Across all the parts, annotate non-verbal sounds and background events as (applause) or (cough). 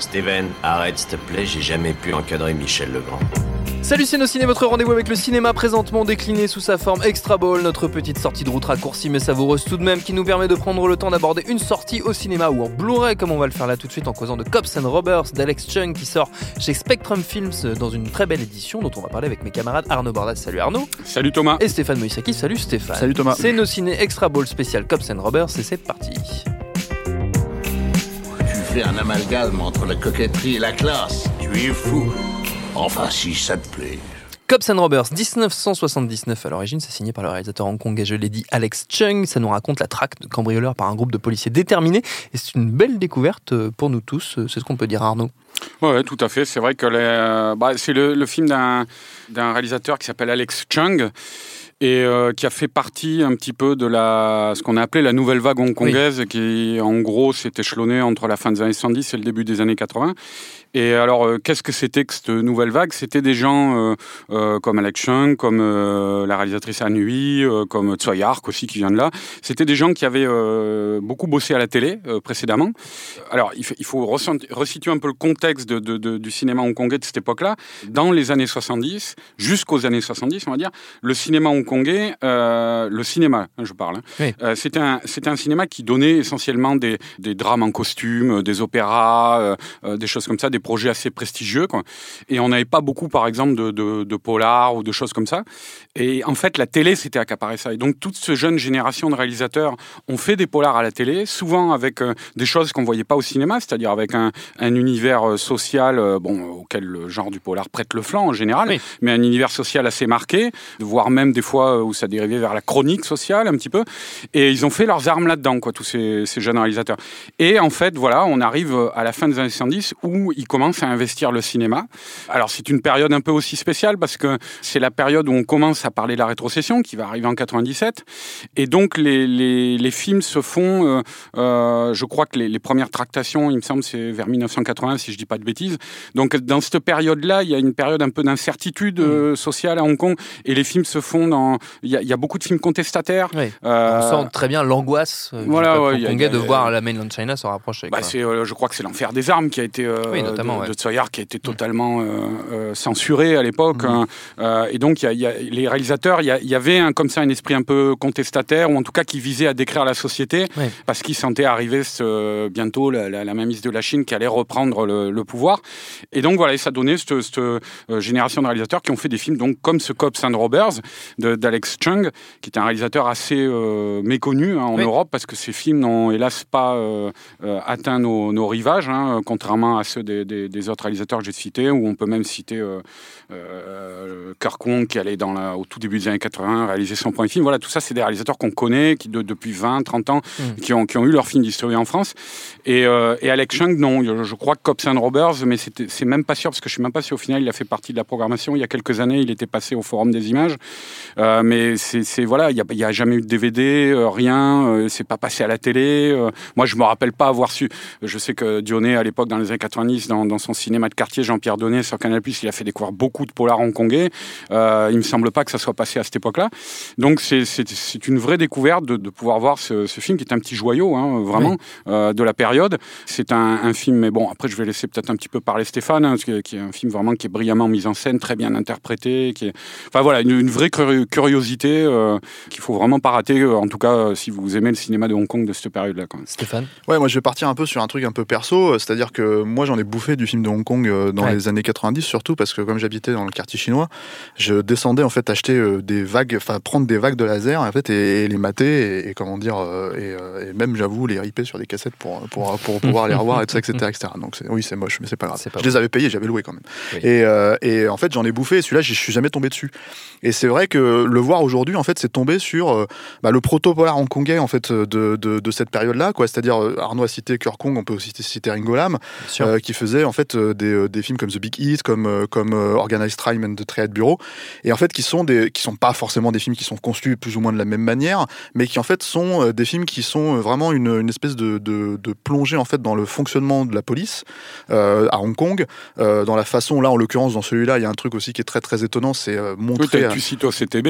Steven, arrête s'il te plaît, j'ai jamais pu encadrer Michel Legrand. Salut c'est nos ciné, votre rendez-vous avec le cinéma présentement décliné sous sa forme Extra Ball, notre petite sortie de route raccourcie mais savoureuse tout de même qui nous permet de prendre le temps d'aborder une sortie au cinéma ou en Blu-ray comme on va le faire là tout de suite en causant de Cops and Robbers d'Alex Chung qui sort chez Spectrum Films dans une très belle édition dont on va parler avec mes camarades Arnaud Bordas, salut Arnaud, Salut Thomas. et Stéphane Moïsaki, salut Stéphane. Salut Thomas. C'est nos ciné Extra Ball spécial Cops and Robbers et c'est parti. Un amalgame entre la coquetterie et la classe. Tu es fou. Enfin, si ça te plaît. Cops and Robbers 1979 à l'origine, c'est signé par le réalisateur hongkongais, je l'ai dit, Alex Chung. Ça nous raconte la traque de cambrioleurs par un groupe de policiers déterminés et c'est une belle découverte pour nous tous. C'est ce qu'on peut dire, Arnaud. Ouais, ouais, tout à fait. C'est vrai que les- bah, c'est le, le film d'un réalisateur qui s'appelle Alex Chung et euh, qui a fait partie un petit peu de la ce qu'on a appelé la nouvelle vague hongkongaise qui en gros s'est échelonnée entre la fin des années 70 et le début des années 80 et alors euh, qu'est-ce que c'était que cette nouvelle vague? C'était des gens euh, comme Alex Chung comme la réalisatrice Anne Hui euh, comme Tsui Hark aussi qui vient de là. C'était des gens qui avaient beaucoup bossé à la télé précédemment. Alors il faut, il faut ressent- resituer un peu le contexte de- de- de- du cinéma hongkongais de cette époque-là. Dans les années 70 jusqu'aux années 70 on va dire le cinéma hongkongais, euh, le cinéma, hein, je parle, hein, Oui. euh, c'était un, cinéma qui donnait essentiellement des, des drames en costume, euh, des opéras, euh, des choses comme ça, des projets assez prestigieux. Quoi. Et on n'avait pas beaucoup, par exemple, de, de, de polar ou de choses comme ça. Et en fait, la télé s'était accaparé ça. Et donc, toute cette jeune génération de réalisateurs ont fait des polars à la télé, souvent avec des choses qu'on voyait pas au cinéma, c'est-à-dire avec un, un univers social, bon, auquel le genre du polar prête le flanc en général, Oui. mais un univers social assez marqué, voire même des fois euh, où ça dérivait vers la chronique sociale un petit peu. Et ils ont fait leurs armes là-dedans, quoi, tous ces, ces jeunes réalisateurs. Et en fait, voilà, on arrive à la fin des années 70 où ils commencent à investir le cinéma. Alors c'est une période un peu aussi spéciale parce que c'est la période où on commence à parler de la rétrocession qui va arriver en 97. Et donc les, les, les films se font, euh, euh, je crois que les, les premières tractations, il me semble, c'est vers 1980 si je dis pas de bêtises. Donc dans cette période-là, il y a une période un peu d'incertitude euh, sociale à Hong Kong et les films se font dans... Il y a, il y a beaucoup de films contestataires. Oui. Euh, On sent très bien l'angoisse euh, voilà, ouais, a- de voir la mainland China se rapprocher. bah, euh, je crois que c'est l'enfer des armes qui a été Oui, notamment, de, ouais. de qui a été totalement euh, euh, censuré à l'époque. Mhm. hein. Et donc y a, y les réalisateurs, il y, avait un, comme ça un esprit un peu contestataire ou en tout cas qui visait à décrire la société parce qu'ils sentaient arriver ce, bientôt la, la, la mainmise de la Chine qui allait reprendre le, le pouvoir. Et donc voilà, et ça donnait cette, cette, génération de réalisateurs qui ont fait des films donc comme ce Cops and Robbers de- d'Alex Chung, qui est un réalisateur assez euh, méconnu hein, en Oui. Europe parce que ces films n'ont hélas pas euh, euh, atteint nos, nos rivages, hein, contrairement à ceux des, des- des autres réalisateurs que j'ai cités, où on peut même citer euh, Kirk Wong qui allait dans la, au tout début des années 80 réaliser son premier film. Voilà, tout ça, c'est des réalisateurs qu'on connaît, qui de- depuis 20, 30 ans, Mm. qui, ont, qui ont eu leur film distribué en France. Et, et Alex Chung, non, je, crois que Cops and Robbers, mais c'est même pas sûr, parce que je suis même pas si au final il a fait partie de la programmation. Il y a quelques années, il était passé au Forum des images. Euh, mais c'est voilà, il n'y a, jamais eu de DVD, euh, rien, euh, c'est pas passé à la télé. euh. moi, je me rappelle pas avoir su. Je sais que Dionnet, à l'époque, dans les années 90, dans, dans son cinéma de quartier, Jean-Pierre Donnet sur Canal+, il a fait découvrir beaucoup de polars hongkongais. Euh, il me semble pas que ça soit passé à cette époque-là. Donc, c'est- une vraie découverte de, de pouvoir voir ce, ce film qui est un petit joyau, hein, vraiment, euh, de la période. C'est un, un film, mais bon, après, je vais laisser peut-être un petit peu parler Stéphane, hein, qui est un film vraiment qui est brillamment mis en scène, très bien interprété, qui est, enfin voilà, une, une vraie curi- curiosité euh, qu'il faut vraiment pas rater. euh, En tout cas, euh, si vous aimez le cinéma de Hong Kong de cette période-là. Stéphane Ouais, moi je vais partir un peu sur un truc un peu perso, euh, c'est-à-dire que moi j'en ai bouffé du film de Hong Kong euh, dans Ouais. les années 90 surtout parce que comme j'habitais dans le quartier chinois, je descendais en fait acheter euh, des vagues, enfin prendre des vagues de laser en fait et, et les mater et, et comment dire euh, et, euh, et même j'avoue les ripper sur des cassettes pour pour, pour pouvoir les revoir et tout ça etc etc. Donc oui c'est moche mais c'est pas grave. Pas je les avais payés, j'avais loué quand même. Oui. Et, euh, et en fait j'en ai bouffé et celui-là je suis jamais tombé dessus. Et c'est vrai que le voir aujourd'hui en fait c'est tombé sur euh, bah, le proto-polar hongkongais en fait de, de, de cette période-là c'est-à-dire euh, Arnaud a cité Kong, on peut aussi citer, Ringo Lam, euh, qui faisait en fait euh, des, euh, des films comme The Big Hit, comme euh, comme euh, Organized Crime and the Triad Bureau, et en fait qui sont des qui sont pas forcément des films qui sont construits plus ou moins de la même manière, mais qui en fait sont euh, des films qui sont euh, vraiment une, une espèce de, de, de plongée en fait dans le fonctionnement de la police euh, à Hong Kong, euh, dans la façon là en l'occurrence dans celui-là il y a un truc aussi qui est très très étonnant, c'est euh, Oui, montrer tu cites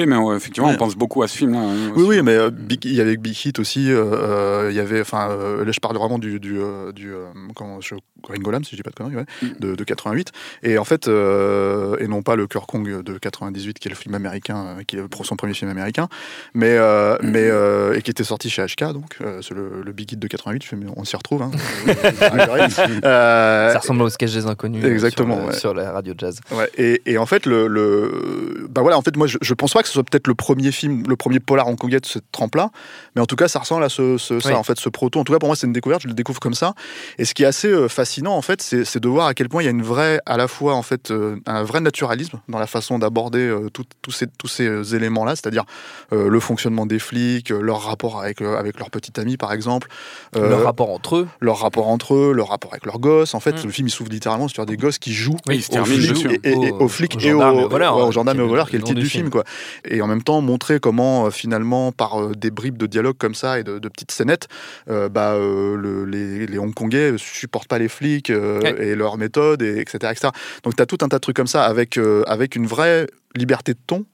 CTB, mais effectivement, Ouais. on pense beaucoup à ce film-là. hein, Oui, oui, mais euh, Big- il y avait Big Hit aussi. euh, euh, Il y avait, enfin, là je parle vraiment du, du, du comment, je, Ringo Lam, si je dis pas de conneries, ouais, Mm. de, de 88. Et en fait, euh, et non pas le Cœur Kong de 98, qui est le film américain, euh, qui est son premier film américain, mais, euh, Mm. mais euh, et qui était sorti chez HK, donc euh, c'est le, le Big Hit de 88. je fais, mais on s'y retrouve. Hein. (laughs) Euh, Ça ressemble au sketch des inconnus. exactement, Sur, le- ouais. sur la radio jazz. Ouais, et, et en fait, le, le, bah voilà, en fait, moi, je, je pense pas que ce soit peut-être le premier film, le premier polar hongkongais de cette trempe-là, mais en tout cas, ça ressemble à ce, ce- ça, Oui. en fait, ce proto. En tout cas, pour moi, c'est une découverte. Je le découvre comme ça. Et ce qui est assez euh, fascinant, en fait, c'est de voir à quel point il y a une vraie, à la fois, en fait, euh, un vrai naturalisme dans la façon d'aborder euh, tous ces, tous ces euh, éléments-là, c'est-à-dire euh, le fonctionnement des flics, leur rapport avec, avec leur petit ami, par exemple, euh, Leur rapport entre eux. leur rapport entre eux, leur rapport avec leurs gosses. En fait, Mm. le film, il s'ouvre littéralement sur des gosses qui jouent Oui, aux flics et, et- et Au- aux flics aux et aux, et aux voleurs, ouais, aux hein, gendarmes qui et est aux le- voleurs, qui est le titre du du film, film. quoi. Et en même temps, montrer comment finalement, par des bribes de dialogue comme ça et de, de petites scénettes, euh, bah, le- les, les Hongkongais supportent pas les flics euh, Ouais. et leurs méthodes, et etc., etc. Donc, tu as tout un tas de trucs comme ça avec, euh, avec une vraie liberté de ton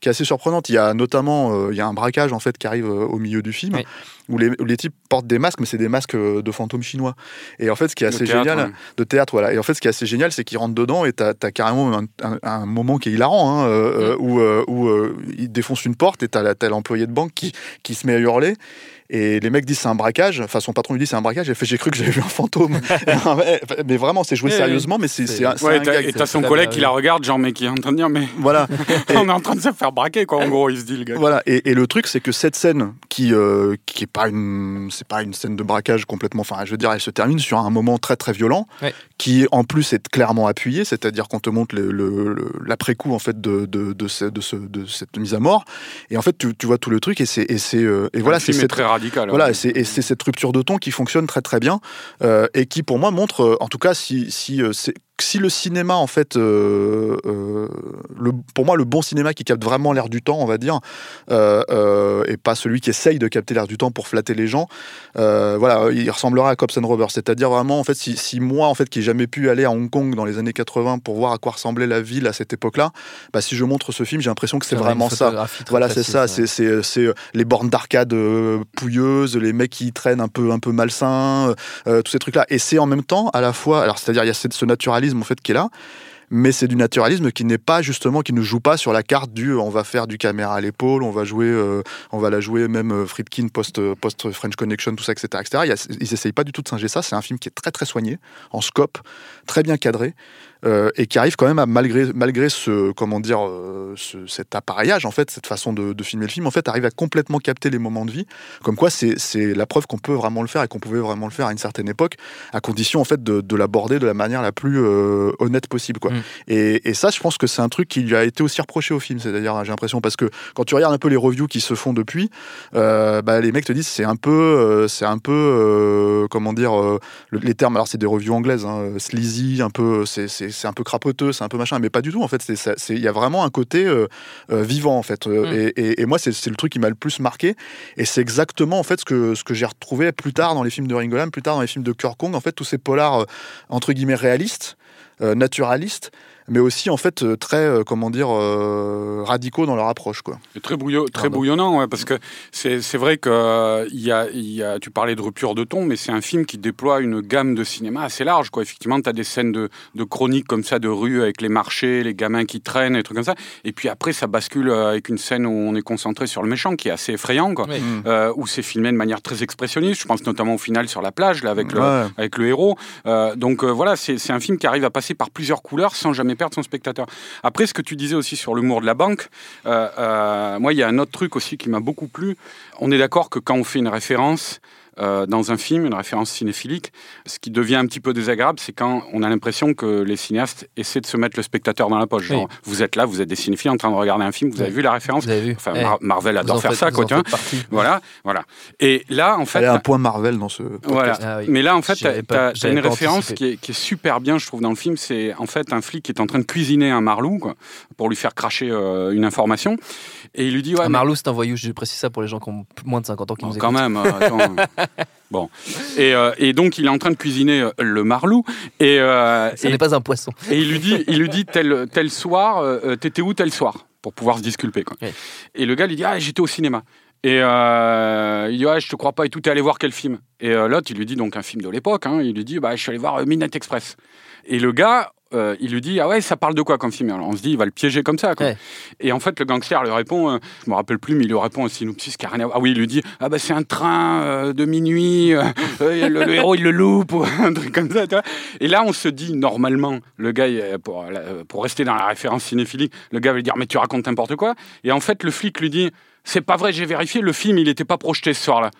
qui est assez surprenante. Il y a notamment euh, il y a un braquage en fait qui arrive euh, au milieu du film Oui. où, les, où les types portent des masques, mais c'est des masques euh, de fantômes chinois. Et en fait, ce qui est assez théâtre, génial, de théâtre, voilà. Et en fait, ce qui est assez génial, c'est qu'ils rentrent dedans et t'as as carrément un, un- un moment qui est hilarant, hein, euh, euh, où, euh, où euh, ils défoncent une porte et t'as t'as l'employé de banque qui, qui se met à hurler. Et les mecs disent c'est un braquage, enfin son patron lui dit c'est un braquage, il fait j'ai cru que j'avais vu un fantôme. (laughs) (laughs) mais vraiment, c'est joué sérieusement, mais c'est C'est- c'est un, c'est Ouais, un t'as- gag. et t'as son collègue qui la regarde, genre, mais qui est en train de dire, mais Voilà. (laughs) on est en train de se faire braquer, quoi, en gros, il se dit, le gars. Voilà, et, et le truc, c'est que cette scène, qui euh, qui est pas une, c'est pas une scène de braquage complètement. Enfin, je veux dire, elle se termine sur un moment très très violent, Ouais. qui en plus est clairement appuyé, c'est-à-dire qu'on te montre le- le- le- l'après-coup en fait de de, de, ce- de, ce- de cette mise à mort, et en fait tu, tu vois tout le truc, et c'est et c'est euh, et voilà, c'est très radical. voilà, ouais. et c'est et c'est cette rupture de ton qui fonctionne très très bien euh, et qui pour moi montre, euh, en tout cas, si si euh, c'est- si le cinéma en fait, euh, euh, le, pour moi le bon cinéma qui capte vraiment l'air du temps, on va dire, euh, et pas celui qui essaye de capter l'air du temps pour flatter les gens, voilà, il ressemblera à Cops and Robbers, c'est-à-dire vraiment en fait si, si moi en fait qui ai jamais pu aller à Hong Kong dans les années 80 pour voir à quoi ressemblait la ville à cette époque-là, bah, si je montre ce film, j'ai l'impression que c'est vraiment ça. Voilà, c'est ça. C'est les bornes d'arcade pouilleuses, les mecs qui traînent un peu un peu malsains, tous ces trucs-là. Et c'est en même temps à la fois, alors c'est-à-dire il y a cette- ce naturalisme en fait qui est là. Mais c'est du naturalisme qui n'est pas justement, qui ne joue pas sur la carte du euh, on va faire du caméra à l'épaule, on va jouer, euh, on va la jouer même euh, Friedkin post, euh, post French Connection, tout ça, etc. etc. Ils essayent pas du tout de singer ça. C'est un film qui est très très soigné, en scope, très bien cadré, euh, et qui arrive quand même à malgré malgré ce comment dire euh, ce- cet appareillage en fait, cette façon de, de filmer le film, en fait, arrive à complètement capter les moments de vie. Comme quoi, c'est c'est la preuve qu'on peut vraiment le faire et qu'on pouvait vraiment le faire à une certaine époque, à condition en fait de, de l'aborder de la manière la plus euh, honnête possible, quoi. Mm. Et, et ça, je pense que c'est un truc qui lui a été aussi reproché au film. C'est-à-dire, j'ai l'impression parce que quand tu regardes un peu les reviews qui se font depuis, euh, bah, les mecs te disent c'est un peu, c'est un peu, comment dire, le- les termes. Alors c'est des reviews anglaises, hein, sleazy, un peu, c'est c'est- un peu crapoteux, c'est un peu machin, mais pas du tout. En fait, il y a vraiment un côté euh, euh, vivant en fait. Euh, Mm. Et, et- et moi, c'est le truc qui m'a le plus marqué. Et c'est exactement en fait ce que ce que j'ai retrouvé plus tard dans les films de Ringo Lam, plus tard dans les films de Kurt Kong. En fait, tous ces polars entre guillemets réalistes, naturalistes mais aussi en fait euh, très, euh, comment dire, euh, radicaux dans leur approche. Quoi. Et très, bouillon, très Pardon. bouillonnant, ouais, parce que c'est c'est vrai que euh, il y a, il y a, tu parlais de rupture de ton, mais c'est un film qui déploie une gamme de cinéma assez large. Quoi. Effectivement, tu as des scènes de, de chroniques comme ça, de rue, avec les marchés, les gamins qui traînent, et trucs comme ça. Et puis après, ça bascule euh, avec une scène où on est concentré sur le méchant, qui est assez effrayant, quoi. Oui. Euh, où c'est filmé de manière très expressionniste. Je pense notamment au final sur la plage, là, avec le, Ouais. avec le héros. Euh, donc euh, voilà, c'est c'est un film qui arrive à passer par plusieurs couleurs sans jamais perdre son spectateur. Après, ce que tu disais aussi sur l'humour de la banque, euh, euh, moi, il y a un autre truc aussi qui m'a beaucoup plu. On est d'accord que quand on fait une référence euh, dans un film, une référence cinéphilique, ce qui devient un petit peu désagréable, c'est quand on a l'impression que les cinéastes essaient de se mettre le spectateur dans la poche. Genre, vous êtes là, vous êtes des cinéphiles en train de regarder un film, vous avez vu la référence Vous avez vu Enfin, Eh, Mar- Marvel vous adore en faire faites- ça, vous quoi, en tu vois. Voilà, voilà. Et là, en fait, Elle a un point Marvel dans ce. podcast. voilà. Ah oui. Mais là, en fait, tu as, une référence qui est, qui est super bien, je trouve, dans le film. C'est en fait un flic qui est en train de cuisiner un marlou quoi, pour lui faire cracher euh, une information. Et il lui dit Ouais, mais- Marlou, c'est un voyou, je précise ça pour les gens qui ont moins de 50 ans qui Bon, nous quand écoutent. même. euh, attends. (laughs) bon. Et, euh, et donc, il est en train de cuisiner le marlou. Et, euh, et, n'est pas un poisson. et il lui dit, il lui dit tel, tel soir, t'étais où tel soir? Pour pouvoir se disculper. Quoi. Oui. Et le gars lui dit Ah, j'étais au cinéma. Et euh, il dit Ouais, je te crois pas et tout, t'es allé voir quel film? Et euh, l'autre, il lui dit donc un film de l'époque. hein, il lui dit Bah, je suis allé voir Midnight Express. Et le gars, euh, il lui dit Ah ouais, ça parle de quoi comme film? Alors on se dit Il va le piéger comme ça. quoi. Ouais. Et en fait, le gangster lui répond euh, Je me rappelle plus, mais il lui répond un synopsis qui a rien à voir. Ah oui, il lui dit Ah bah, c'est un train euh, de minuit, euh, (laughs) le, le héros il le loupe, ou (laughs) un truc comme ça. tu vois. Et là, on se dit normalement, le gars, pour, pour rester dans la référence cinéphilique, le gars va lui dire Mais tu racontes n'importe quoi. Et en fait, le flic lui dit C'est pas vrai, j'ai vérifié, le film, il n'était pas projeté ce soir-là.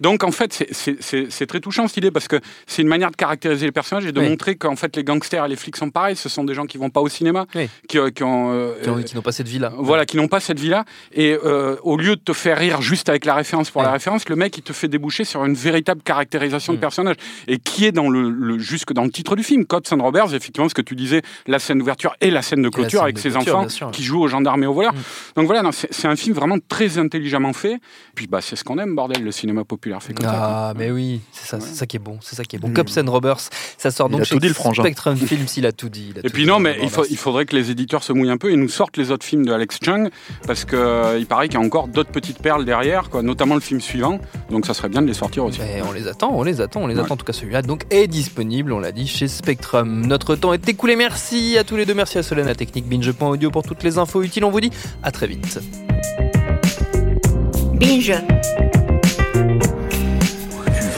Donc en fait, c'est- très touchant cette idée parce que c'est une manière de caractériser les personnages et de Oui. montrer qu'en fait les gangsters et les flics sont pareils. Ce sont des gens qui vont pas au cinéma, Oui. qui, euh, qui ont, euh, qui n'ont pas cette vie-là. voilà, qui n'ont pas cette vie-là. Et euh, au lieu de te faire rire juste avec la référence pour la Ouais. référence, le mec, il te fait déboucher sur une véritable caractérisation Mm. de personnage. Et qui est dans le, le- jusque dans le titre du film. Cops and Roberts, effectivement, ce que tu disais, la scène d'ouverture et la scène de clôture scène avec de ses clôture, enfants qui jouent aux gendarmes et aux voleurs. Mm. Donc voilà, c'est un film vraiment très intelligemment fait. Puis bah, c'est ce qu'on aime, bordel, le cinéma populaire fait comme ça. quoi. Ah, mais oui, c'est ça, c'est ça qui est bon, c'est ça qui est bon. Mm. Cops and Robbers, ça sort Il donc a chez tout dit, le frangin. Spectrum (laughs) Films, il a tout dit. il a Et tout puis dit, non, on mais il, faut- voir. il faudrait que les éditeurs se mouillent un peu et nous sortent les autres films de Alex Chung parce que euh, il paraît qu'il y a encore d'autres petites perles derrière, quoi, notamment le film suivant. Donc ça serait bien de les sortir aussi. Mais on les attend, on les attend, on les Ouais. attend. En tout cas, celui-là donc est disponible, on l'a dit, chez Spectrum. Notre temps est écoulé. Merci à tous les deux. Merci à Solène, à Technique Binge.audio pour toutes les infos utiles. On vous dit à très vite. Binge.